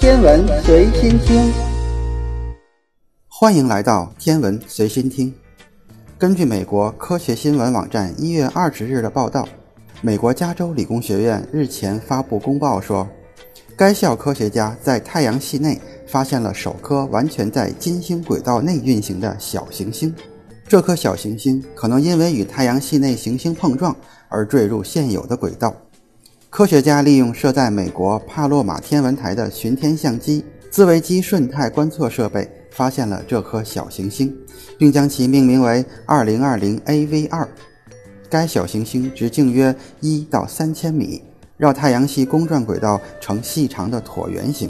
天文随心听，欢迎来到天文随心听。根据美国科学新闻网站一月二十日的报道，美国加州理工学院日前发布公报说，该校科学家在太阳系内发现了首颗完全在金星轨道内运行的小行星。这颗小行星可能因为与太阳系内行星碰撞而坠入现有的轨道。科学家利用设在美国帕洛马天文台的巡天相机自维基瞬态观测设备，发现了这颗小行星，并将其命名为2020 AV2。该小行星直径约一到三千米，绕太阳系公转轨道呈细长的椭圆形，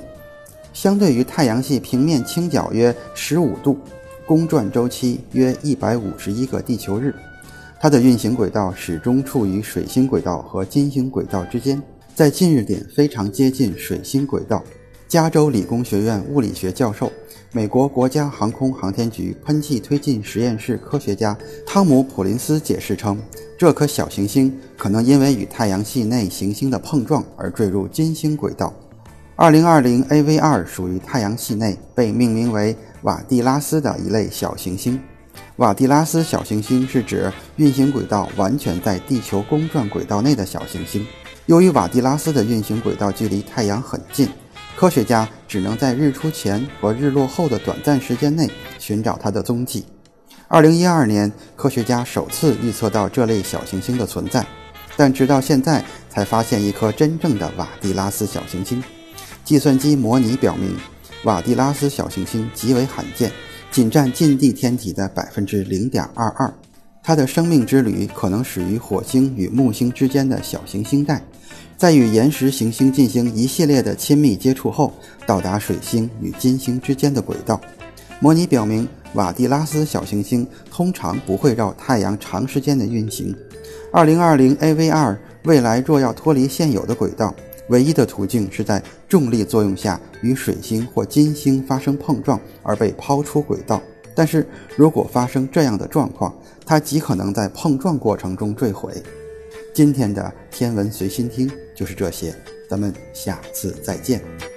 相对于太阳系平面倾角约十五度，公转周期约一百五十一个地球日。它的运行轨道始终处于水星轨道和金星轨道之间，在近日点非常接近水星轨道。加州理工学院物理学教授、美国国家航空航天局喷气推进实验室科学家汤姆·普林斯解释称，这颗小行星可能因为与太阳系内行星的碰撞而坠入金星轨道。2020 AV2 属于太阳系内被命名为瓦蒂拉斯的一类小行星。瓦蒂拉斯小行星是指运行轨道完全在地球公转轨道内的小行星。由于瓦蒂拉斯的运行轨道距离太阳很近，科学家只能在日出前和日落后的短暂时间内寻找它的踪迹。2012年，科学家首次预测到这类小行星的存在，但直到现在才发现一颗真正的瓦蒂拉斯小行星。计算机模拟表明，瓦蒂拉斯小行星极为罕见。仅占近地天体的百分之零点二二，它的生命之旅可能始于火星与木星之间的小行星带，在与岩石行星进行一系列的亲密接触后，到达水星与金星之间的轨道。模拟表明，瓦蒂拉斯小行星通常不会绕太阳长时间的运行。二零二零 AV2 未来若要脱离现有的轨道。唯一的途径是在重力作用下与水星或金星发生碰撞而被抛出轨道。但是如果发生这样的状况，它极可能在碰撞过程中坠毁。今天的天文随心听就是这些，咱们下次再见。